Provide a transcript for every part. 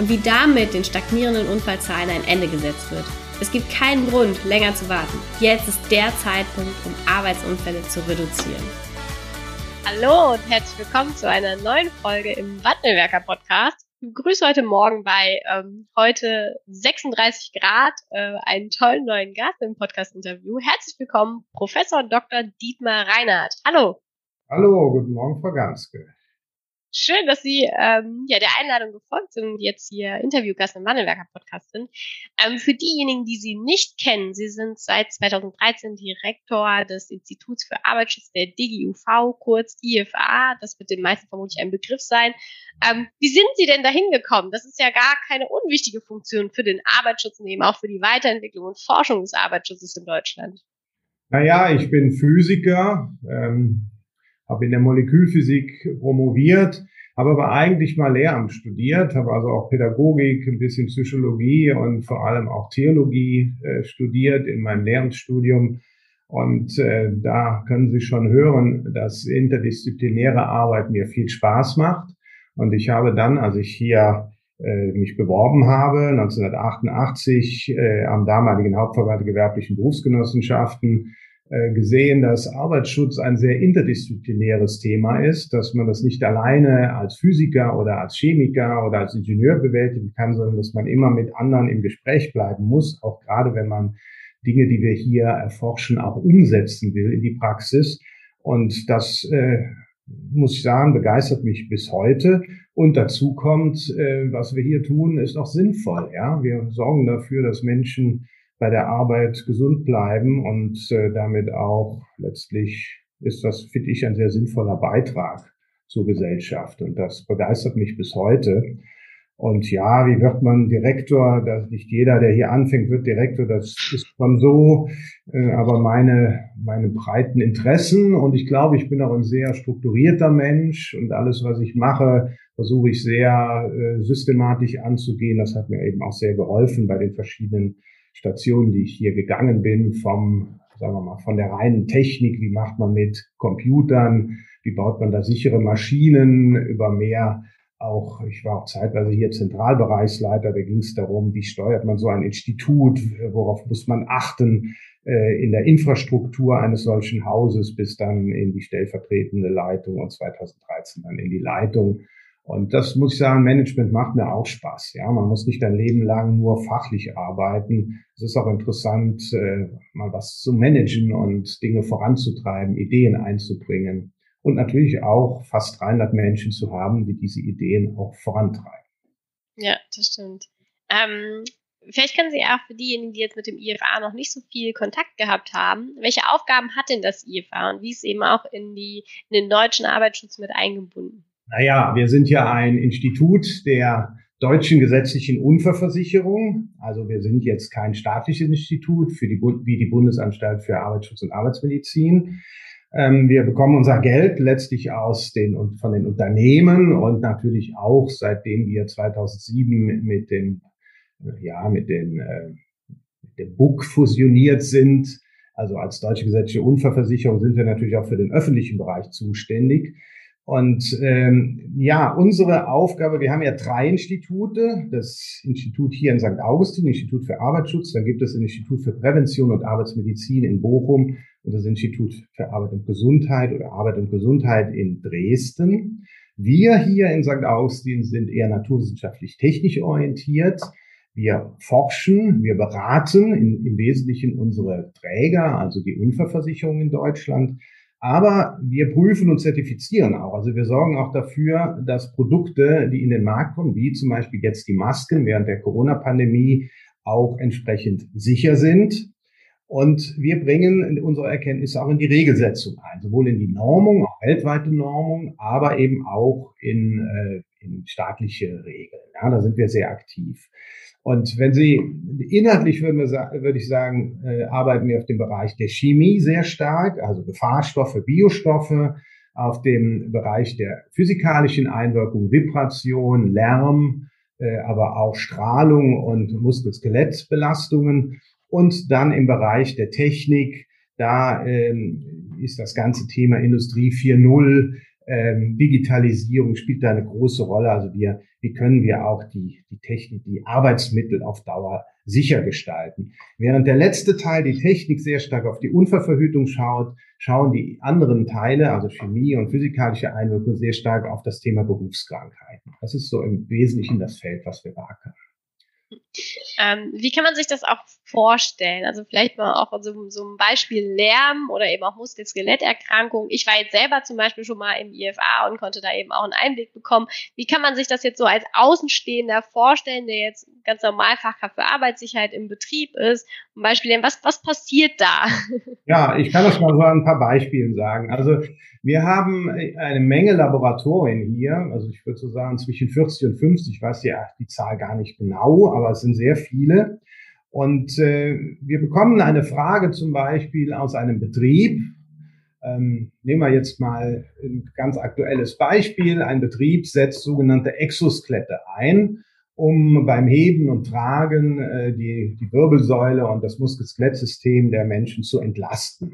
und wie damit den stagnierenden Unfallzahlen ein Ende gesetzt wird. Es gibt keinen Grund, länger zu warten. Jetzt ist der Zeitpunkt, um Arbeitsunfälle zu reduzieren. Hallo und herzlich willkommen zu einer neuen Folge im Wandelwerker Podcast. Ich begrüße heute Morgen bei ähm, heute 36 Grad äh, einen tollen neuen Gast im Podcast-Interview. Herzlich willkommen, Professor Dr. Dietmar Reinhardt. Hallo. Hallo, guten Morgen, Frau Ganske. Schön, dass Sie ähm, ja der Einladung gefolgt sind und jetzt hier Interviewgast im Wandelwerker Podcast sind. Ähm, für diejenigen, die Sie nicht kennen, Sie sind seit 2013 Direktor des Instituts für Arbeitsschutz der DGUV, kurz IFA. Das wird den meisten vermutlich ein Begriff sein. Ähm, wie sind Sie denn dahin gekommen? Das ist ja gar keine unwichtige Funktion für den Arbeitsschutz und eben auch für die Weiterentwicklung und Forschung des Arbeitsschutzes in Deutschland. Naja, ich bin Physiker. Ähm habe in der Molekülphysik promoviert, habe aber eigentlich mal Lehramt studiert, habe also auch Pädagogik, ein bisschen Psychologie und vor allem auch Theologie äh, studiert in meinem Lehramtsstudium. Und äh, da können Sie schon hören, dass interdisziplinäre Arbeit mir viel Spaß macht. Und ich habe dann, als ich hier äh, mich beworben habe, 1988 äh, am damaligen Hauptverband der gewerblichen Berufsgenossenschaften, gesehen, dass Arbeitsschutz ein sehr interdisziplinäres Thema ist, dass man das nicht alleine als Physiker oder als Chemiker oder als Ingenieur bewältigen kann, sondern dass man immer mit anderen im Gespräch bleiben muss, auch gerade wenn man Dinge, die wir hier erforschen, auch umsetzen will in die Praxis. Und das äh, muss ich sagen, begeistert mich bis heute. Und dazu kommt, äh, was wir hier tun, ist auch sinnvoll. Ja, wir sorgen dafür, dass Menschen bei der Arbeit gesund bleiben und äh, damit auch letztlich ist das, finde ich, ein sehr sinnvoller Beitrag zur Gesellschaft und das begeistert mich bis heute. Und ja, wie wird man Direktor? Das nicht jeder, der hier anfängt, wird Direktor. Das ist schon so. Äh, aber meine, meine breiten Interessen und ich glaube, ich bin auch ein sehr strukturierter Mensch und alles, was ich mache, versuche ich sehr äh, systematisch anzugehen. Das hat mir eben auch sehr geholfen bei den verschiedenen Stationen, die ich hier gegangen bin, vom, sagen wir mal, von der reinen Technik, wie macht man mit Computern, wie baut man da sichere Maschinen, über mehr auch, ich war auch zeitweise hier Zentralbereichsleiter, da ging es darum, wie steuert man so ein Institut, worauf muss man achten äh, in der Infrastruktur eines solchen Hauses, bis dann in die stellvertretende Leitung und 2013 dann in die Leitung und das muss ich sagen, Management macht mir auch Spaß. Ja, man muss nicht ein Leben lang nur fachlich arbeiten. Es ist auch interessant, äh, mal was zu managen und Dinge voranzutreiben, Ideen einzubringen und natürlich auch fast 300 Menschen zu haben, die diese Ideen auch vorantreiben. Ja, das stimmt. Ähm, vielleicht können Sie auch für diejenigen, die jetzt mit dem IFA noch nicht so viel Kontakt gehabt haben, welche Aufgaben hat denn das IFA und wie ist eben auch in, die, in den deutschen Arbeitsschutz mit eingebunden? Naja, wir sind ja ein Institut der deutschen gesetzlichen Unfallversicherung. Also wir sind jetzt kein staatliches Institut für die, wie die Bundesanstalt für Arbeitsschutz und Arbeitsmedizin. Ähm, wir bekommen unser Geld letztlich aus den, von den Unternehmen und natürlich auch seitdem wir 2007 mit dem, ja, mit den, äh, mit dem BUK fusioniert sind. Also als deutsche gesetzliche Unfallversicherung sind wir natürlich auch für den öffentlichen Bereich zuständig. Und ähm, ja, unsere Aufgabe, wir haben ja drei Institute. Das Institut hier in St. Augustin, Institut für Arbeitsschutz, dann gibt es das Institut für Prävention und Arbeitsmedizin in Bochum und das Institut für Arbeit und Gesundheit oder Arbeit und Gesundheit in Dresden. Wir hier in St. Augustin sind eher naturwissenschaftlich technisch orientiert. Wir forschen, wir beraten in, im Wesentlichen unsere Träger, also die Unfallversicherung in Deutschland. Aber wir prüfen und zertifizieren auch. Also wir sorgen auch dafür, dass Produkte, die in den Markt kommen, wie zum Beispiel jetzt die Masken während der Corona-Pandemie, auch entsprechend sicher sind. Und wir bringen unsere Erkenntnisse auch in die Regelsetzung ein, sowohl in die Normung, auch weltweite Normung, aber eben auch in, äh, in staatliche Regeln. Ja, da sind wir sehr aktiv. Und wenn Sie inhaltlich würden wir, würde ich sagen, äh, arbeiten wir auf dem Bereich der Chemie sehr stark, also Gefahrstoffe, Biostoffe, auf dem Bereich der physikalischen Einwirkung, Vibration, Lärm, äh, aber auch Strahlung und Muskel-Skelett-Belastungen und dann im Bereich der Technik, da ähm, ist das ganze Thema Industrie 4.0, ähm, Digitalisierung spielt da eine große Rolle. Also wir, wie können wir auch die, die Technik, die Arbeitsmittel auf Dauer sicher gestalten. Während der letzte Teil, die Technik, sehr stark auf die Unfallverhütung schaut, schauen die anderen Teile, also Chemie und physikalische Einwirkung, sehr stark auf das Thema Berufskrankheiten. Das ist so im Wesentlichen das Feld, was wir wagen. Ähm, wie kann man sich das auch vorstellen? Also vielleicht mal auch so, so ein Beispiel Lärm oder eben auch Muskel-Skeletterkrankungen. Ich war jetzt selber zum Beispiel schon mal im IFA und konnte da eben auch einen Einblick bekommen. Wie kann man sich das jetzt so als Außenstehender vorstellen, der jetzt ganz normal Fachkraft für Arbeitssicherheit im Betrieb ist? Zum Beispiel, was, was passiert da? Ja, ich kann das mal so ein paar Beispielen sagen. Also wir haben eine Menge Laboratorien hier, also ich würde so sagen zwischen 40 und 50, ich weiß ja die Zahl gar nicht genau, aber sind sehr viele. Und äh, wir bekommen eine Frage zum Beispiel aus einem Betrieb. Ähm, nehmen wir jetzt mal ein ganz aktuelles Beispiel. Ein Betrieb setzt sogenannte Exoskelette ein, um beim Heben und Tragen äh, die, die Wirbelsäule und das Muskel-Skelettsystem der Menschen zu entlasten.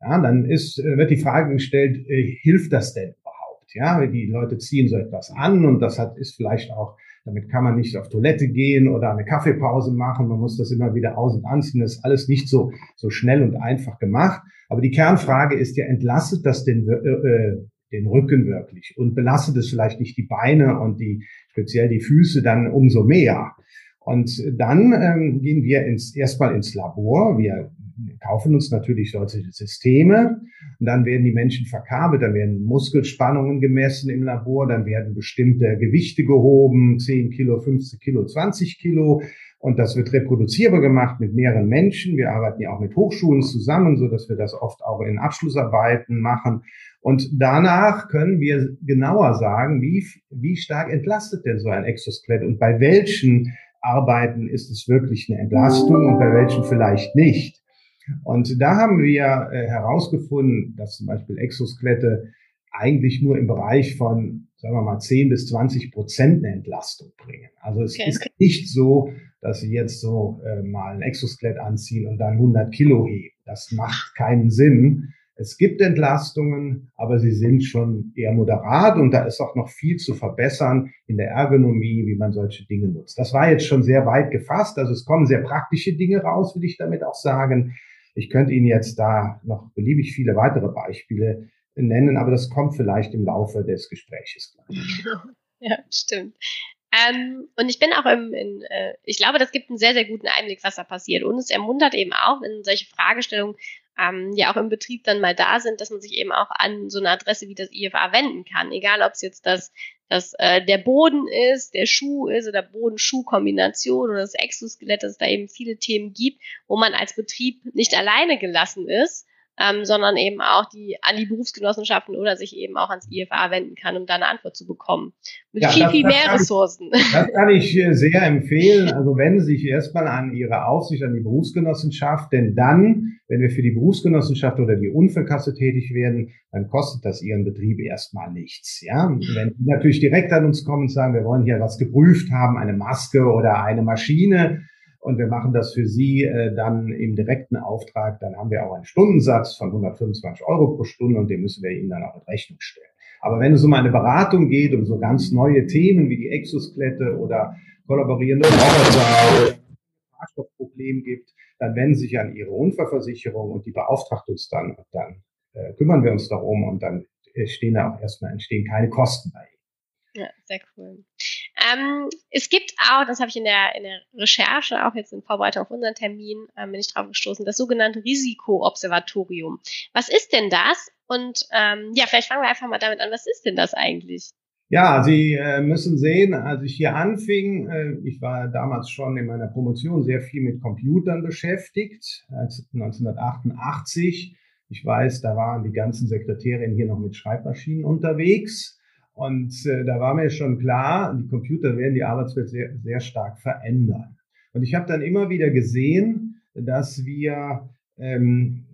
Ja, dann ist, äh, wird die Frage gestellt, äh, hilft das denn überhaupt? Ja, die Leute ziehen so etwas an und das hat, ist vielleicht auch, damit kann man nicht auf Toilette gehen oder eine Kaffeepause machen. Man muss das immer wieder aus- und anziehen. Das ist alles nicht so, so schnell und einfach gemacht. Aber die Kernfrage ist ja, entlastet das den, äh, äh, den Rücken wirklich und belastet es vielleicht nicht die Beine und die, speziell die Füße dann umso mehr? Und dann ähm, gehen wir ins, erstmal ins Labor. Wir kaufen uns natürlich solche Systeme und dann werden die Menschen verkabelt, dann werden Muskelspannungen gemessen im Labor, dann werden bestimmte Gewichte gehoben, 10 Kilo, 15 Kilo, 20 Kilo und das wird reproduzierbar gemacht mit mehreren Menschen. Wir arbeiten ja auch mit Hochschulen zusammen, so dass wir das oft auch in Abschlussarbeiten machen. Und danach können wir genauer sagen, wie, wie stark entlastet denn so ein Exoskelett und bei welchen Arbeiten ist es wirklich eine Entlastung und bei welchen vielleicht nicht. Und da haben wir äh, herausgefunden, dass zum Beispiel Exoskelette eigentlich nur im Bereich von, sagen wir mal, 10 bis 20 Prozent eine Entlastung bringen. Also es okay. ist nicht so, dass Sie jetzt so äh, mal ein Exoskelett anziehen und dann 100 Kilo heben. Das macht keinen Sinn. Es gibt Entlastungen, aber sie sind schon eher moderat und da ist auch noch viel zu verbessern in der Ergonomie, wie man solche Dinge nutzt. Das war jetzt schon sehr weit gefasst. Also es kommen sehr praktische Dinge raus, will ich damit auch sagen. Ich könnte Ihnen jetzt da noch beliebig viele weitere Beispiele nennen, aber das kommt vielleicht im Laufe des Gespräches. Ja, stimmt. Ähm, und ich bin auch im, in, äh, ich glaube, das gibt einen sehr, sehr guten Einblick, was da passiert. Und es ermuntert eben auch, wenn solche Fragestellungen ähm, ja auch im Betrieb dann mal da sind, dass man sich eben auch an so eine Adresse wie das IFA wenden kann. Egal, ob es jetzt das, das äh, der Boden ist, der Schuh ist oder Boden-Schuh-Kombination oder das Exoskelett, dass es da eben viele Themen gibt, wo man als Betrieb nicht alleine gelassen ist, ähm, sondern eben auch die an die Berufsgenossenschaften oder sich eben auch ans IFA wenden kann, um da eine Antwort zu bekommen. Mit ja, viel, das, viel das mehr Ressourcen. Ich, das kann ich äh, sehr empfehlen. Also wenden Sie sich erstmal an Ihre Aufsicht, an die Berufsgenossenschaft, denn dann, wenn wir für die Berufsgenossenschaft oder die Unfallkasse tätig werden, dann kostet das Ihren Betrieb erstmal nichts. Ja, wenn Sie natürlich direkt an uns kommen und sagen, wir wollen hier was geprüft haben, eine Maske oder eine Maschine, und wir machen das für Sie äh, dann im direkten Auftrag, dann haben wir auch einen Stundensatz von 125 Euro pro Stunde und den müssen wir Ihnen dann auch in Rechnung stellen. Aber wenn es um eine Beratung geht, um so ganz neue Themen wie die Exoskelette oder kollaborierende Roboter oder Fahrstoffproblem gibt, dann wenden Sie sich an Ihre Unfallversicherung und die beauftragt uns dann und dann äh, kümmern wir uns darum und dann stehen da auch erstmal entstehen keine Kosten bei Ihnen. Ja, sehr cool. Ähm, es gibt auch, das habe ich in der, in der Recherche, auch jetzt in Vorbereitung auf unseren Termin, ähm, bin ich drauf gestoßen, das sogenannte Risikoobservatorium. Was ist denn das? Und ähm, ja, vielleicht fangen wir einfach mal damit an, was ist denn das eigentlich? Ja, Sie äh, müssen sehen, als ich hier anfing, äh, ich war damals schon in meiner Promotion sehr viel mit Computern beschäftigt, als 1988. Ich weiß, da waren die ganzen Sekretärinnen hier noch mit Schreibmaschinen unterwegs. Und äh, da war mir schon klar, die Computer werden die Arbeitswelt sehr, sehr stark verändern. Und ich habe dann immer wieder gesehen, dass wir ähm,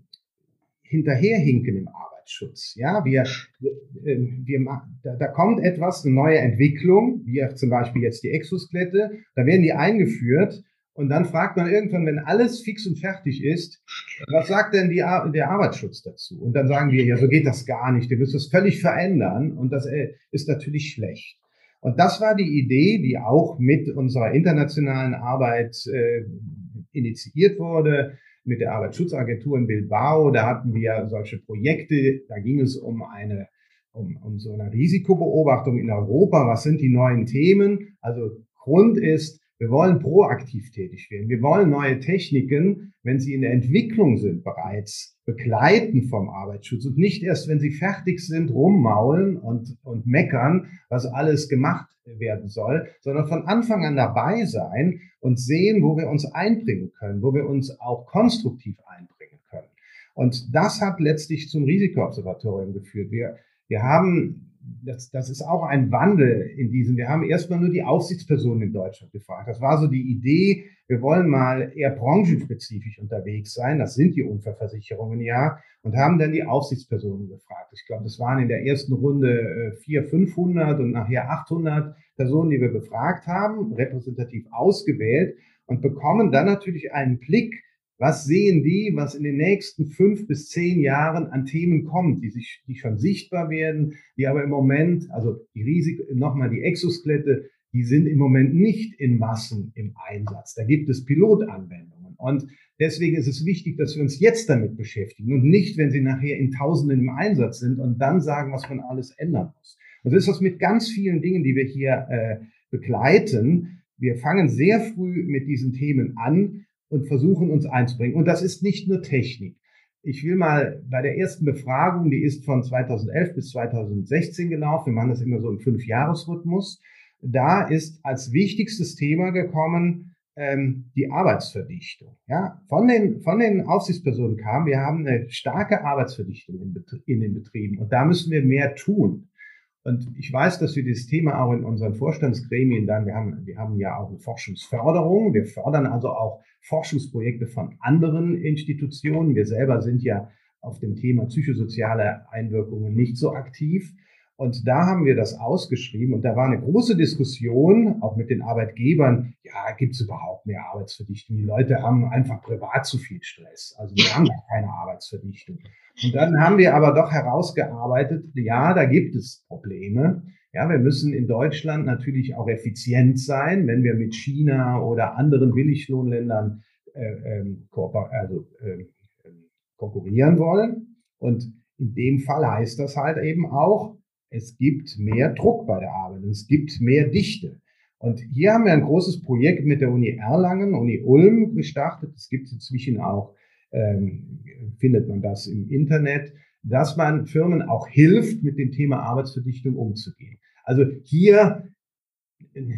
hinterherhinken im Arbeitsschutz. Ja, wir, wir, wir da, da kommt etwas, eine neue Entwicklung, wie zum Beispiel jetzt die Exoskelette, da werden die eingeführt und dann fragt man irgendwann, wenn alles fix und fertig ist, was sagt denn die, der Arbeitsschutz dazu? Und dann sagen wir, ja, so geht das gar nicht. Du wirst das völlig verändern. Und das äh, ist natürlich schlecht. Und das war die Idee, die auch mit unserer internationalen Arbeit äh, initiiert wurde, mit der Arbeitsschutzagentur in Bilbao. Da hatten wir solche Projekte. Da ging es um eine um, um so eine Risikobeobachtung in Europa. Was sind die neuen Themen? Also Grund ist, wir wollen proaktiv tätig werden. Wir wollen neue Techniken, wenn sie in der Entwicklung sind, bereits begleiten vom Arbeitsschutz und nicht erst, wenn sie fertig sind, rummaulen und, und meckern, was alles gemacht werden soll, sondern von Anfang an dabei sein und sehen, wo wir uns einbringen können, wo wir uns auch konstruktiv einbringen können. Und das hat letztlich zum Risikoobservatorium geführt. Wir, wir haben das, das ist auch ein Wandel in diesem. Wir haben erstmal nur die Aufsichtspersonen in Deutschland gefragt. Das war so die Idee, wir wollen mal eher branchenspezifisch unterwegs sein. Das sind die Unfallversicherungen ja. Und haben dann die Aufsichtspersonen gefragt. Ich glaube, das waren in der ersten Runde 400, äh, 500 und nachher 800 Personen, die wir befragt haben, repräsentativ ausgewählt und bekommen dann natürlich einen Blick was sehen die, was in den nächsten fünf bis zehn Jahren an Themen kommt, die sich, die schon sichtbar werden, die aber im Moment, also die Risiko, nochmal die Exoskelette, die sind im Moment nicht in Massen im Einsatz. Da gibt es Pilotanwendungen. Und deswegen ist es wichtig, dass wir uns jetzt damit beschäftigen und nicht, wenn sie nachher in Tausenden im Einsatz sind und dann sagen, was man alles ändern muss. Und das ist das mit ganz vielen Dingen, die wir hier äh, begleiten. Wir fangen sehr früh mit diesen Themen an und versuchen uns einzubringen. Und das ist nicht nur Technik. Ich will mal bei der ersten Befragung, die ist von 2011 bis 2016 gelaufen. Wir machen das immer so im Fünfjahresrhythmus. Da ist als wichtigstes Thema gekommen ähm, die Arbeitsverdichtung. Ja, von den von den Aufsichtspersonen kam, wir haben eine starke Arbeitsverdichtung in, in den Betrieben und da müssen wir mehr tun. Und ich weiß, dass wir dieses Thema auch in unseren Vorstandsgremien dann, wir haben, wir haben ja auch eine Forschungsförderung. Wir fördern also auch Forschungsprojekte von anderen Institutionen. Wir selber sind ja auf dem Thema psychosoziale Einwirkungen nicht so aktiv. Und da haben wir das ausgeschrieben und da war eine große Diskussion, auch mit den Arbeitgebern, ja, gibt es überhaupt mehr Arbeitsverdichtung? Die Leute haben einfach privat zu viel Stress. Also wir haben gar keine Arbeitsverdichtung. Und dann haben wir aber doch herausgearbeitet, ja, da gibt es Probleme. Ja, wir müssen in Deutschland natürlich auch effizient sein, wenn wir mit China oder anderen Billiglohnländern äh, ähm, also, äh, konkurrieren wollen. Und in dem Fall heißt das halt eben auch, es gibt mehr Druck bei der Arbeit, es gibt mehr Dichte. Und hier haben wir ein großes Projekt mit der Uni Erlangen, Uni Ulm gestartet. Es gibt inzwischen auch, ähm, findet man das im Internet, dass man Firmen auch hilft, mit dem Thema Arbeitsverdichtung umzugehen. Also hier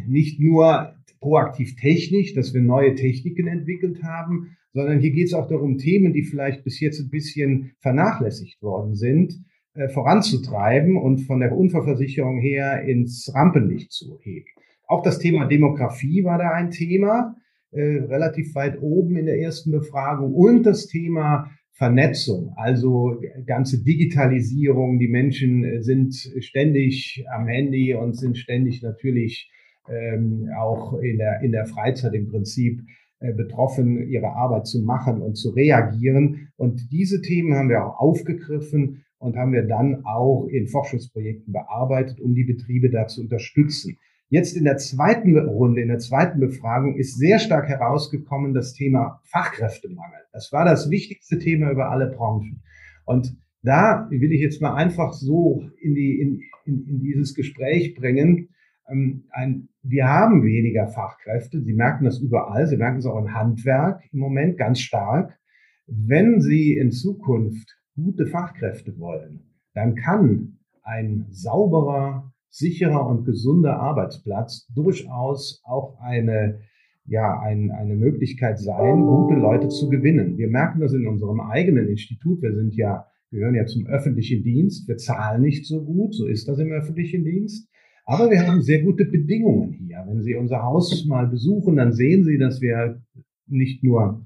nicht nur proaktiv technisch, dass wir neue Techniken entwickelt haben, sondern hier geht es auch darum, Themen, die vielleicht bis jetzt ein bisschen vernachlässigt worden sind, äh, voranzutreiben und von der Unfallversicherung her ins Rampenlicht zu heben. Auch das Thema Demografie war da ein Thema, äh, relativ weit oben in der ersten Befragung und das Thema Vernetzung, also ganze Digitalisierung. Die Menschen äh, sind ständig am Handy und sind ständig natürlich ähm, auch in der, in der Freizeit im Prinzip äh, betroffen, ihre Arbeit zu machen und zu reagieren. Und diese Themen haben wir auch aufgegriffen und haben wir dann auch in Forschungsprojekten bearbeitet, um die Betriebe da zu unterstützen. Jetzt in der zweiten Runde, in der zweiten Befragung ist sehr stark herausgekommen das Thema Fachkräftemangel. Das war das wichtigste Thema über alle Branchen. Und da will ich jetzt mal einfach so in, die, in, in, in dieses Gespräch bringen. Ähm, ein, wir haben weniger Fachkräfte. Sie merken das überall. Sie merken es auch im Handwerk im Moment ganz stark. Wenn Sie in Zukunft gute Fachkräfte wollen, dann kann ein sauberer, sicherer und gesunder Arbeitsplatz durchaus auch eine, ja, ein, eine Möglichkeit sein, gute Leute zu gewinnen. Wir merken das in unserem eigenen Institut. Wir sind ja Wir gehören ja zum öffentlichen Dienst. Wir zahlen nicht so gut. So ist das im öffentlichen Dienst. Aber wir haben sehr gute Bedingungen hier. Wenn Sie unser Haus mal besuchen, dann sehen Sie, dass wir nicht nur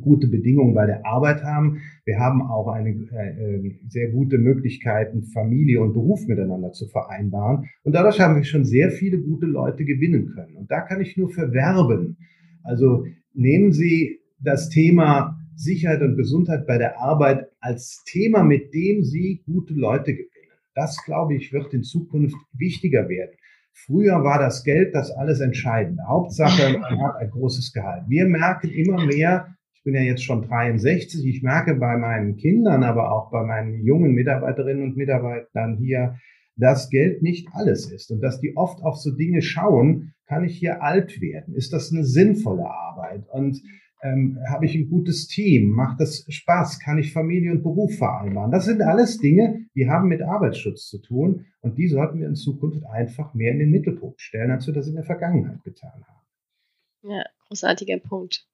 gute Bedingungen bei der Arbeit haben. Wir haben auch eine äh, äh, sehr gute Möglichkeiten, Familie und Beruf miteinander zu vereinbaren. Und dadurch haben wir schon sehr viele gute Leute gewinnen können. Und da kann ich nur verwerben. Also nehmen Sie das Thema Sicherheit und Gesundheit bei der Arbeit als Thema, mit dem Sie gute Leute gewinnen. Das, glaube ich, wird in Zukunft wichtiger werden. Früher war das Geld das alles Entscheidende. Hauptsache, man hat ein großes Gehalt. Wir merken immer mehr, ich bin ja jetzt schon 63, ich merke bei meinen Kindern, aber auch bei meinen jungen Mitarbeiterinnen und Mitarbeitern hier, dass Geld nicht alles ist und dass die oft auf so Dinge schauen, kann ich hier alt werden? Ist das eine sinnvolle Arbeit? Und ähm, habe ich ein gutes Team? Macht das Spaß? Kann ich Familie und Beruf vereinbaren? Das sind alles Dinge, die haben mit Arbeitsschutz zu tun und die sollten wir in Zukunft einfach mehr in den Mittelpunkt stellen, als wir das in der Vergangenheit getan haben. Ja, großartiger Punkt.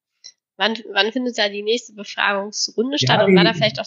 Wann, wann findet da die nächste Befragungsrunde statt ja, und war da vielleicht auch?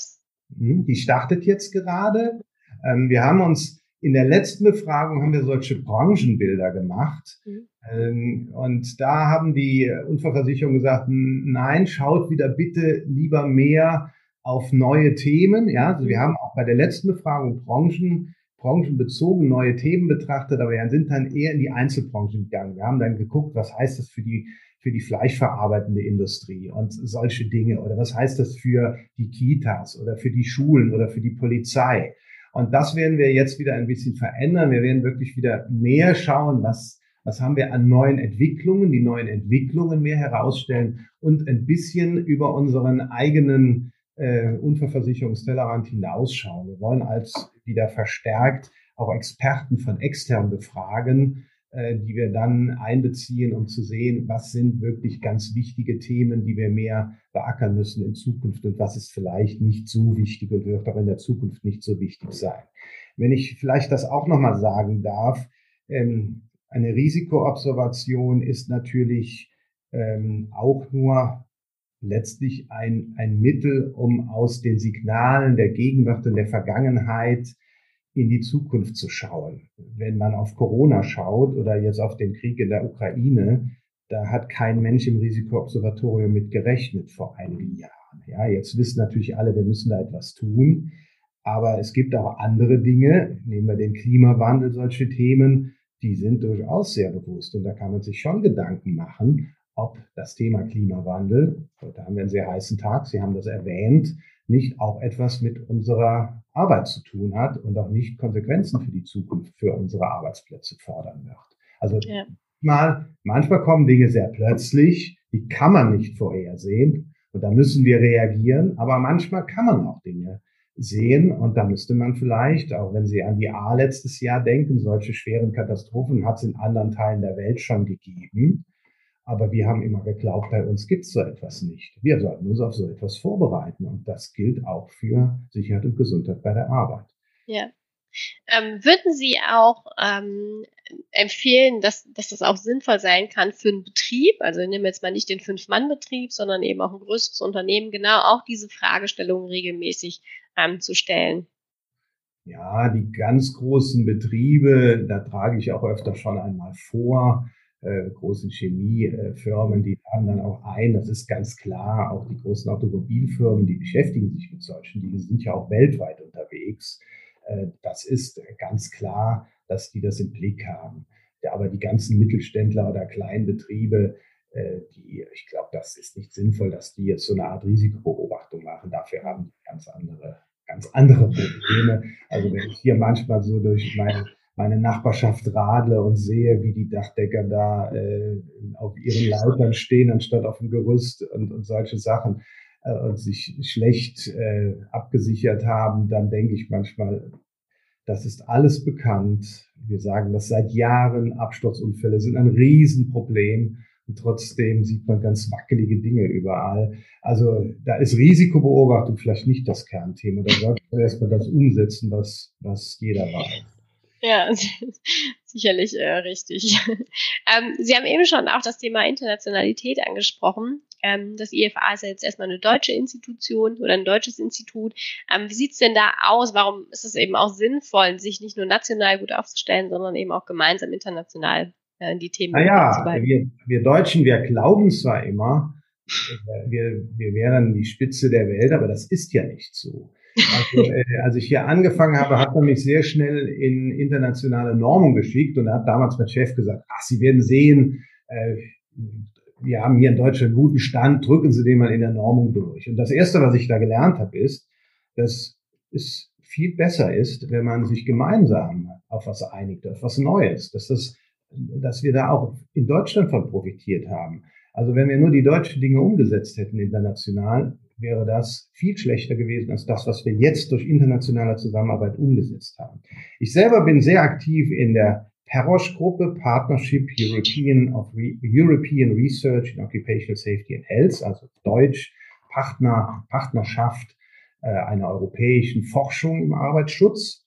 Hm, die startet jetzt gerade. Ähm, wir haben uns in der letzten Befragung haben wir solche Branchenbilder gemacht. Mhm. Ähm, und da haben die Unfallversicherungen gesagt, nein, schaut wieder bitte lieber mehr auf neue Themen. Ja, also wir mhm. haben auch bei der letzten Befragung Branchen, branchenbezogen neue Themen betrachtet, aber wir sind dann eher in die Einzelbranchen gegangen. Wir haben dann geguckt, was heißt das für die für die fleischverarbeitende Industrie und solche Dinge oder was heißt das für die Kitas oder für die Schulen oder für die Polizei. Und das werden wir jetzt wieder ein bisschen verändern. Wir werden wirklich wieder mehr schauen, was, was haben wir an neuen Entwicklungen, die neuen Entwicklungen mehr herausstellen und ein bisschen über unseren eigenen äh, Unfallversicherungstellerrand hinausschauen. Wir wollen als wieder verstärkt auch Experten von extern befragen, äh, die wir dann einbeziehen, um zu sehen, was sind wirklich ganz wichtige Themen, die wir mehr beackern müssen in Zukunft und was ist vielleicht nicht so wichtig und wird auch in der Zukunft nicht so wichtig sein. Wenn ich vielleicht das auch nochmal sagen darf, ähm, eine Risikoobservation ist natürlich ähm, auch nur letztlich ein, ein Mittel, um aus den Signalen der Gegenwart und der Vergangenheit in die Zukunft zu schauen. Wenn man auf Corona schaut oder jetzt auf den Krieg in der Ukraine, da hat kein Mensch im Risikoobservatorium mit gerechnet vor einigen Jahren. Ja, jetzt wissen natürlich alle, wir müssen da etwas tun. Aber es gibt auch andere Dinge, nehmen wir den Klimawandel, solche Themen, die sind durchaus sehr bewusst. Und da kann man sich schon Gedanken machen, ob das Thema Klimawandel, heute haben wir einen sehr heißen Tag, Sie haben das erwähnt, nicht auch etwas mit unserer Arbeit zu tun hat und auch nicht Konsequenzen für die Zukunft für unsere Arbeitsplätze fordern wird. Also ja. mal, manchmal kommen Dinge sehr plötzlich, die kann man nicht vorhersehen und da müssen wir reagieren, aber manchmal kann man auch Dinge sehen und da müsste man vielleicht, auch wenn Sie an die A letztes Jahr denken, solche schweren Katastrophen hat es in anderen Teilen der Welt schon gegeben. Aber wir haben immer geglaubt, bei uns gibt es so etwas nicht. Wir sollten uns auf so etwas vorbereiten. Und das gilt auch für Sicherheit und Gesundheit bei der Arbeit. Ja. Ähm, würden Sie auch ähm, empfehlen, dass, dass das auch sinnvoll sein kann für einen Betrieb? Also nehmen wir jetzt mal nicht den Fünf-Mann-Betrieb, sondern eben auch ein größeres Unternehmen, genau auch diese Fragestellungen regelmäßig ähm, zu stellen. Ja, die ganz großen Betriebe, da trage ich auch öfter schon einmal vor äh, großen Chemiefirmen, die laden dann auch ein. Das ist ganz klar. Auch die großen Automobilfirmen, die beschäftigen sich mit solchen Dingen, sind ja auch weltweit unterwegs. Äh, das ist ganz klar, dass die das im Blick haben. Aber die ganzen Mittelständler oder kleinen Betriebe, äh, die, ich glaube, das ist nicht sinnvoll, dass die jetzt so eine Art Risikobeobachtung machen. Dafür haben die ganz andere, ganz andere Probleme. Also wenn ich hier manchmal so durch meine meine Nachbarschaft radle und sehe, wie die Dachdecker da äh, auf ihren Leitern stehen, anstatt auf dem Gerüst und, und solche Sachen äh, und sich schlecht äh, abgesichert haben, dann denke ich manchmal, das ist alles bekannt. Wir sagen das seit Jahren. Absturzunfälle sind ein Riesenproblem. Und trotzdem sieht man ganz wackelige Dinge überall. Also da ist Risikobeobachtung vielleicht nicht das Kernthema. Da sollte man erstmal das umsetzen, was, was jeder weiß. Ja, sicherlich äh, richtig. ähm, Sie haben eben schon auch das Thema Internationalität angesprochen. Ähm, das IFA ist ja jetzt erstmal eine deutsche Institution oder ein deutsches Institut. Ähm, wie sieht's denn da aus? Warum ist es eben auch sinnvoll, sich nicht nur national gut aufzustellen, sondern eben auch gemeinsam international äh, die Themen naja, zu behalten? Wir, wir Deutschen, wir glauben zwar immer, äh, wir, wir wären die Spitze der Welt, aber das ist ja nicht so. Also, äh, als ich hier angefangen habe, hat man mich sehr schnell in internationale Normung geschickt und hat damals mein Chef gesagt, ach, Sie werden sehen, äh, wir haben hier in Deutschland einen guten Stand, drücken Sie den mal in der Normung durch. Und das Erste, was ich da gelernt habe, ist, dass es viel besser ist, wenn man sich gemeinsam auf was einigt, auf was Neues, dass das, dass wir da auch in Deutschland von profitiert haben. Also wenn wir nur die deutschen Dinge umgesetzt hätten international, wäre das viel schlechter gewesen als das, was wir jetzt durch internationale Zusammenarbeit umgesetzt haben. Ich selber bin sehr aktiv in der Perosch-Gruppe Partnership European of Re European Research in Occupational Safety and Health, also Deutsch Partner, Partnerschaft äh, einer europäischen Forschung im Arbeitsschutz.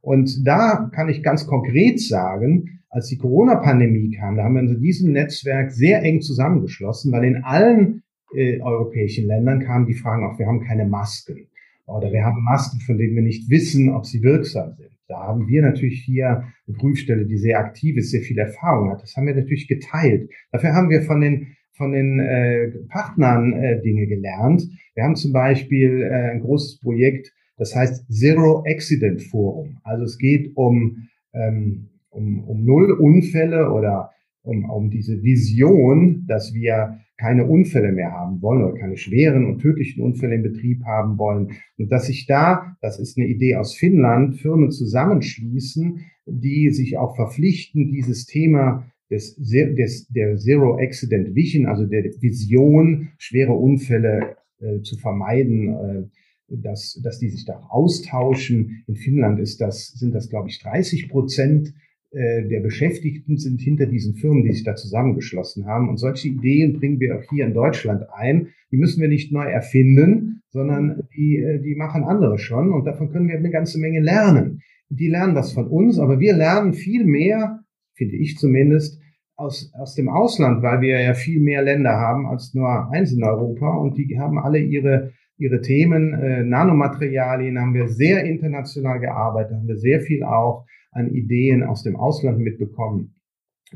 Und da kann ich ganz konkret sagen, als die Corona-Pandemie kam, da haben wir in diesem Netzwerk sehr eng zusammengeschlossen, weil in allen äh, europäischen Ländern kamen die Fragen auf, wir haben keine Masken oder wir haben Masken, von denen wir nicht wissen, ob sie wirksam sind. Da haben wir natürlich hier eine Prüfstelle, die sehr aktiv ist, sehr viel Erfahrung hat. Das haben wir natürlich geteilt. Dafür haben wir von den von den äh, Partnern äh, Dinge gelernt. Wir haben zum Beispiel äh, ein großes Projekt, das heißt Zero Accident Forum. Also es geht um, ähm, um, um Null Unfälle oder um, um diese Vision, dass wir keine Unfälle mehr haben wollen oder keine schweren und tödlichen Unfälle im Betrieb haben wollen. Und dass sich da, das ist eine Idee aus Finnland, Firmen zusammenschließen, die sich auch verpflichten, dieses Thema des, des, der Zero Accident Vision, also der Vision, schwere Unfälle äh, zu vermeiden, äh, dass, dass die sich da austauschen. In Finnland ist das, sind das, glaube ich, 30 Prozent der Beschäftigten sind hinter diesen Firmen, die sich da zusammengeschlossen haben. Und solche Ideen bringen wir auch hier in Deutschland ein. Die müssen wir nicht neu erfinden, sondern die, äh, die machen andere schon. Und davon können wir eine ganze Menge lernen. Die lernen was von uns, aber wir lernen viel mehr, finde ich zumindest, aus, aus dem Ausland, weil wir ja viel mehr Länder haben als nur eins in Europa. Und die haben alle ihre ihre Themen. Äh, Nanomaterialien haben wir sehr international gearbeitet, haben wir sehr viel auch an Ideen aus dem Ausland mitbekommen,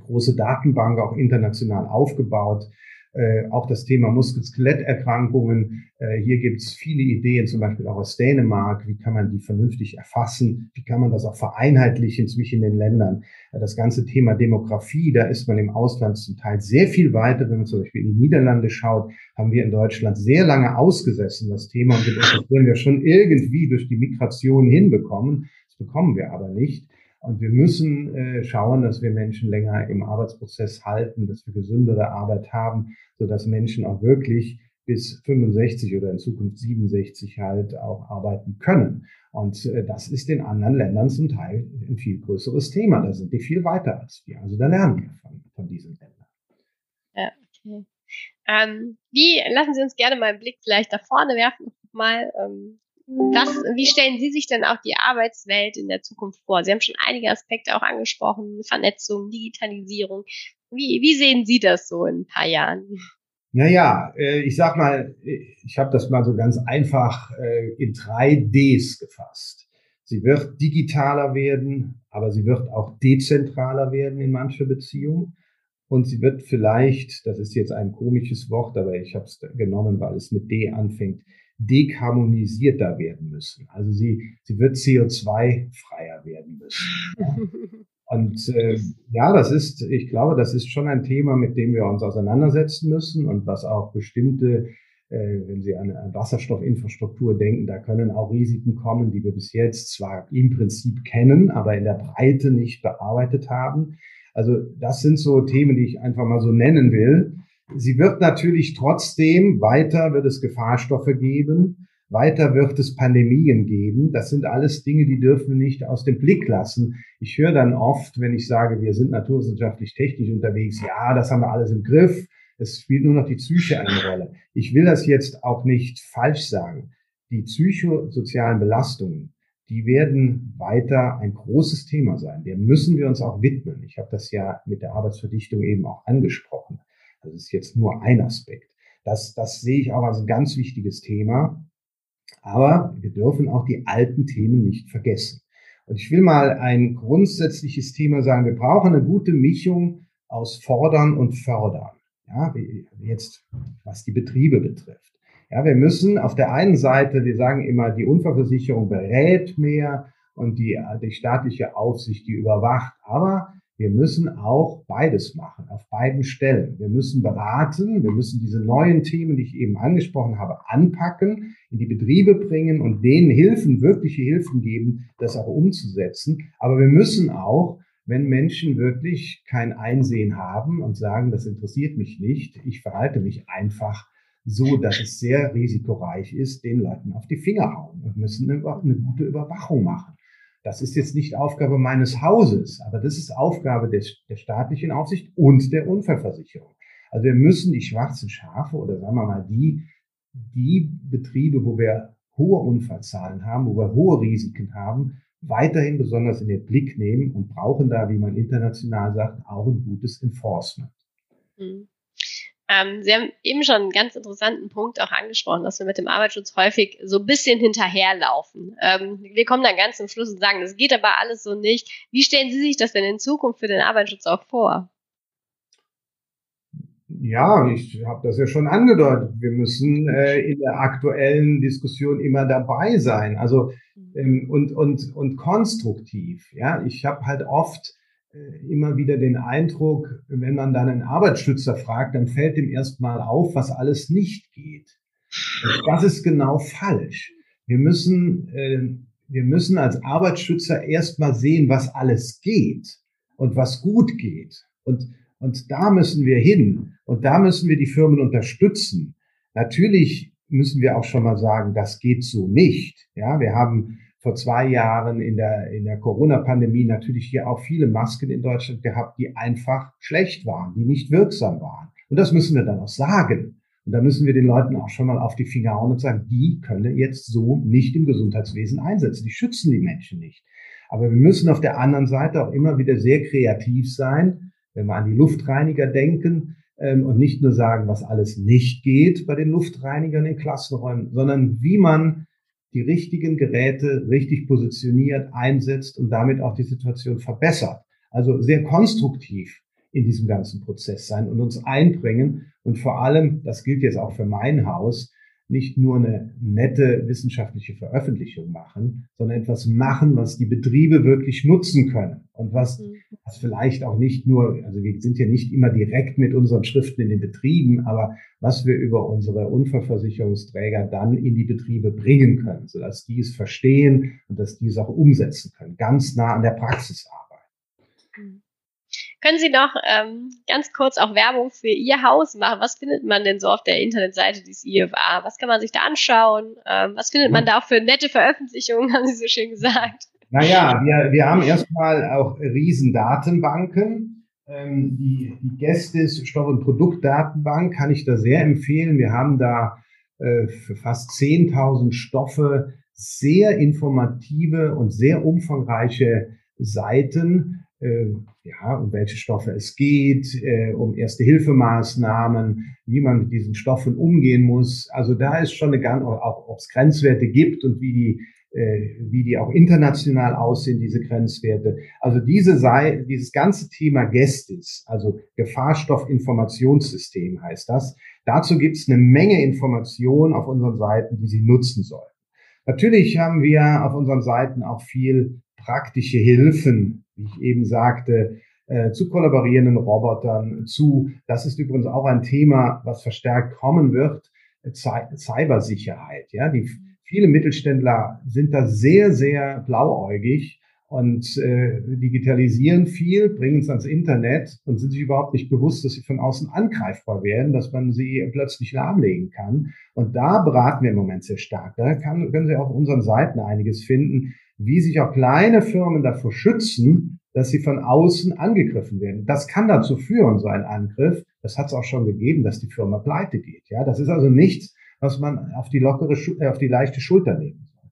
große Datenbank auch international aufgebaut. Äh, auch das Thema Muskel-Skeletterkrankungen. Äh, hier gibt es viele Ideen, zum Beispiel auch aus Dänemark. Wie kann man die vernünftig erfassen? Wie kann man das auch vereinheitlichen zwischen den Ländern? Äh, das ganze Thema Demografie, da ist man im Ausland zum Teil sehr viel weiter. Wenn man zum Beispiel in die Niederlande schaut, haben wir in Deutschland sehr lange ausgesessen, das Thema. Und das wollen wir schon irgendwie durch die Migration hinbekommen. Das bekommen wir aber nicht. Und wir müssen äh, schauen, dass wir Menschen länger im Arbeitsprozess halten, dass wir gesündere Arbeit haben, so dass Menschen auch wirklich bis 65 oder in Zukunft 67 halt auch arbeiten können. Und äh, das ist in anderen Ländern zum Teil ein viel größeres Thema. Da sind die viel weiter als wir. Also da lernen wir von, von diesen Ländern. Ja, okay. Ähm, wie, lassen Sie uns gerne mal einen Blick vielleicht da vorne werfen, mal, ähm, was, wie stellen Sie sich denn auch die Arbeitswelt in der Zukunft vor? Sie haben schon einige Aspekte auch angesprochen, Vernetzung, Digitalisierung. Wie, wie sehen Sie das so in ein paar Jahren? Naja, äh, ich sag mal, ich habe das mal so ganz einfach äh, in drei Ds gefasst. Sie wird digitaler werden, aber sie wird auch dezentraler werden in mancher Beziehung. Und sie wird vielleicht, das ist jetzt ein komisches Wort, aber ich habe es genommen, weil es mit D anfängt, dekarbonisierter werden müssen. Also sie, sie wird CO2-freier werden müssen. Und äh, ja, das ist, ich glaube, das ist schon ein Thema, mit dem wir uns auseinandersetzen müssen und was auch bestimmte, äh, wenn Sie an, an Wasserstoffinfrastruktur denken, da können auch Risiken kommen, die wir bis jetzt zwar im Prinzip kennen, aber in der Breite nicht bearbeitet haben. Also das sind so Themen, die ich einfach mal so nennen will. Sie wird natürlich trotzdem weiter, wird es Gefahrstoffe geben, weiter wird es Pandemien geben. Das sind alles Dinge, die dürfen wir nicht aus dem Blick lassen. Ich höre dann oft, wenn ich sage, wir sind naturwissenschaftlich technisch unterwegs, ja, das haben wir alles im Griff. Es spielt nur noch die Psyche eine Rolle. Ich will das jetzt auch nicht falsch sagen. Die psychosozialen Belastungen, die werden weiter ein großes Thema sein. Dem müssen wir uns auch widmen. Ich habe das ja mit der Arbeitsverdichtung eben auch angesprochen. Das ist jetzt nur ein Aspekt. Das, das sehe ich auch als ein ganz wichtiges Thema. Aber wir dürfen auch die alten Themen nicht vergessen. Und ich will mal ein grundsätzliches Thema sagen. Wir brauchen eine gute Mischung aus Fordern und Fördern. Ja, jetzt, was die Betriebe betrifft. Ja, wir müssen auf der einen Seite, wir sagen immer, die Unfallversicherung berät mehr und die, die staatliche Aufsicht, die überwacht. Aber wir müssen auch beides machen, auf beiden Stellen. Wir müssen beraten, wir müssen diese neuen Themen, die ich eben angesprochen habe, anpacken, in die Betriebe bringen und denen Hilfen, wirkliche Hilfen geben, das auch umzusetzen. Aber wir müssen auch, wenn Menschen wirklich kein Einsehen haben und sagen, das interessiert mich nicht, ich verhalte mich einfach so, dass es sehr risikoreich ist, den Leuten auf die Finger hauen und müssen eine, eine gute Überwachung machen. Das ist jetzt nicht Aufgabe meines Hauses, aber das ist Aufgabe des, der staatlichen Aufsicht und der Unfallversicherung. Also wir müssen die schwarzen Schafe oder sagen wir mal die, die Betriebe, wo wir hohe Unfallzahlen haben, wo wir hohe Risiken haben, weiterhin besonders in den Blick nehmen und brauchen da, wie man international sagt, auch ein gutes Enforcement. Mhm. Ähm, Sie haben eben schon einen ganz interessanten Punkt auch angesprochen, dass wir mit dem Arbeitsschutz häufig so ein bisschen hinterherlaufen. Ähm, wir kommen dann ganz zum Schluss und sagen, das geht aber alles so nicht. Wie stellen Sie sich das denn in Zukunft für den Arbeitsschutz auch vor? Ja, ich habe das ja schon angedeutet. Wir müssen äh, in der aktuellen Diskussion immer dabei sein. Also mhm. ähm, und und und konstruktiv. Ja, ich habe halt oft immer wieder den Eindruck, wenn man dann einen Arbeitsschützer fragt, dann fällt ihm erstmal auf, was alles nicht geht. Das ist genau falsch. Wir müssen, äh, wir müssen als Arbeitsschützer erstmal sehen, was alles geht und was gut geht. Und, und da müssen wir hin. Und da müssen wir die Firmen unterstützen. Natürlich müssen wir auch schon mal sagen, das geht so nicht. Ja, wir haben vor zwei Jahren in der, in der Corona-Pandemie natürlich hier auch viele Masken in Deutschland gehabt, die einfach schlecht waren, die nicht wirksam waren. Und das müssen wir dann auch sagen. Und da müssen wir den Leuten auch schon mal auf die Finger hauen und sagen, die können jetzt so nicht im Gesundheitswesen einsetzen. Die schützen die Menschen nicht. Aber wir müssen auf der anderen Seite auch immer wieder sehr kreativ sein, wenn wir an die Luftreiniger denken ähm, und nicht nur sagen, was alles nicht geht bei den Luftreinigern in Klassenräumen, sondern wie man die richtigen Geräte richtig positioniert, einsetzt und damit auch die Situation verbessert. Also sehr konstruktiv in diesem ganzen Prozess sein und uns einbringen und vor allem, das gilt jetzt auch für mein Haus, nicht nur eine nette wissenschaftliche Veröffentlichung machen, sondern etwas machen, was die Betriebe wirklich nutzen können und was, mhm. was vielleicht auch nicht nur, also wir sind ja nicht immer direkt mit unseren Schriften in den Betrieben, aber was wir über unsere Unfallversicherungsträger dann in die Betriebe bringen können, sodass die es verstehen und dass die es auch umsetzen können, ganz nah an der Praxisarbeit. Mhm. Können Sie noch ähm, ganz kurz auch Werbung für Ihr Haus machen? Was findet man denn so auf der Internetseite des IFA? Was kann man sich da anschauen? Ähm, was findet man da auch für nette Veröffentlichungen, haben Sie so schön gesagt? Naja, wir, wir haben erstmal auch Riesendatenbanken. Ähm, die, die Gestis Stoff- und Produktdatenbank kann ich da sehr empfehlen. Wir haben da äh, für fast 10.000 Stoffe sehr informative und sehr umfangreiche Seiten, äh, ja, um welche Stoffe es geht, äh, um Erste-Hilfemaßnahmen, wie man mit diesen Stoffen umgehen muss. Also da ist schon eine ganz, auch ob es Grenzwerte gibt und wie die, wie die auch international aussehen, diese Grenzwerte. Also diese sei, dieses ganze Thema Gestis, also Gefahrstoffinformationssystem heißt das. Dazu gibt es eine Menge Informationen auf unseren Seiten, die Sie nutzen sollen. Natürlich haben wir auf unseren Seiten auch viel praktische Hilfen, wie ich eben sagte, äh, zu kollaborierenden Robotern, zu, das ist übrigens auch ein Thema, was verstärkt kommen wird, Cybersicherheit. Ja, die viele Mittelständler sind da sehr, sehr blauäugig und äh, digitalisieren viel, bringen es ans Internet und sind sich überhaupt nicht bewusst, dass sie von außen angreifbar werden, dass man sie plötzlich lahmlegen kann. Und da beraten wir im Moment sehr stark. Da kann, können Sie auf unseren Seiten einiges finden, wie sich auch kleine Firmen davor schützen, dass sie von außen angegriffen werden. Das kann dazu führen, so ein Angriff. Das hat es auch schon gegeben, dass die Firma pleite geht. Ja, das ist also nichts, was man auf die lockere, äh, auf die leichte Schulter nehmen sollte.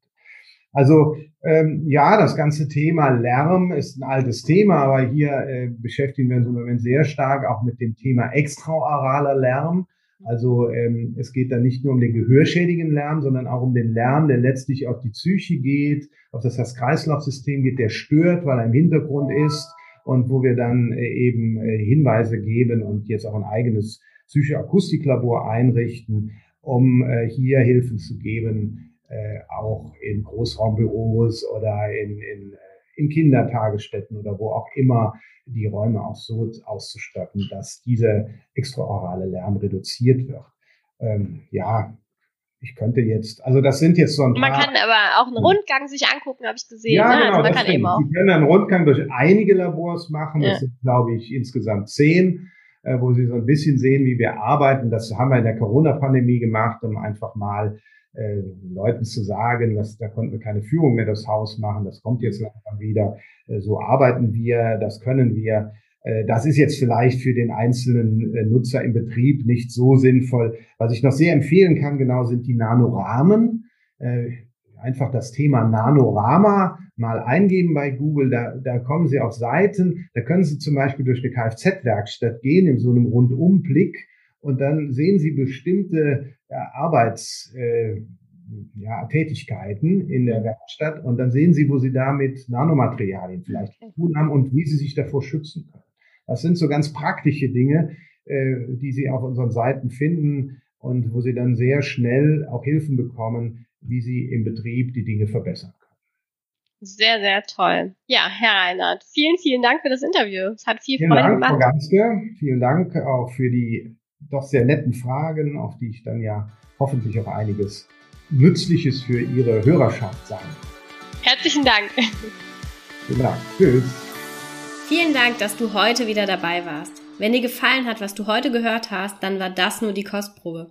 Also ähm, ja, das ganze Thema Lärm ist ein altes Thema, aber hier äh, beschäftigen wir uns im Moment sehr stark auch mit dem Thema extraoraler Lärm. Also ähm, es geht da nicht nur um den gehörschädigen Lärm, sondern auch um den Lärm, der letztlich auf die Psyche geht, auf das Herz-Kreislauf-System geht, der stört, weil er im Hintergrund ist und wo wir dann äh, eben äh, Hinweise geben und jetzt auch ein eigenes Psychoakustiklabor einrichten, um äh, hier Hilfen zu geben, äh, auch in Großraumbüros oder in, in, in Kindertagesstätten oder wo auch immer die Räume auch so auszustatten, dass diese extraorale Lärm reduziert wird. Ähm, ja, ich könnte jetzt, also das sind jetzt so ein Man paar, kann aber auch einen Rundgang sich angucken, habe ich gesehen. Ja, ne? genau, also man kann eben auch. Sie können einen Rundgang durch einige Labors machen. Ja. Das sind, glaube ich, insgesamt zehn, äh, wo Sie so ein bisschen sehen, wie wir arbeiten. Das haben wir in der Corona-Pandemie gemacht, um einfach mal äh, Leuten zu sagen, dass da konnten wir keine Führung mehr das Haus machen. Das kommt jetzt langsam wieder. Äh, so arbeiten wir, das können wir. Äh, Das ist jetzt vielleicht für den einzelnen äh, Nutzer im Betrieb nicht so sinnvoll. Was ich noch sehr empfehlen kann, genau, sind die Nanorahmen. Äh, Einfach das Thema Nanorama mal eingeben bei Google. Da, da kommen Sie auf Seiten. Da können Sie zum Beispiel durch eine Kfz-Werkstatt gehen in so einem Rundumblick und dann sehen Sie bestimmte ja, Arbeits, äh, ja, Tätigkeiten in der Werkstatt und dann sehen Sie, wo Sie da mit Nanomaterialien vielleicht zu tun haben und wie Sie sich davor schützen können. Das sind so ganz praktische Dinge, äh, die Sie auf unseren Seiten finden und wo Sie dann sehr schnell auch Hilfen bekommen, wie Sie im Betrieb die Dinge verbessern. Sehr, sehr toll. Ja, Herr Reinhardt, vielen, vielen Dank für das Interview. Es hat viel Vielen Freude Dank, Frau gemacht. Ganske. Vielen Dank auch für die doch sehr netten Fragen, auf die ich dann ja hoffentlich auch einiges Nützliches für Ihre Hörerschaft sagen. Herzlichen Dank. Vielen Dank. Tschüss. Vielen Dank, dass du heute wieder dabei warst. Wenn dir gefallen hat, was du heute gehört hast, dann war das nur die Kostprobe.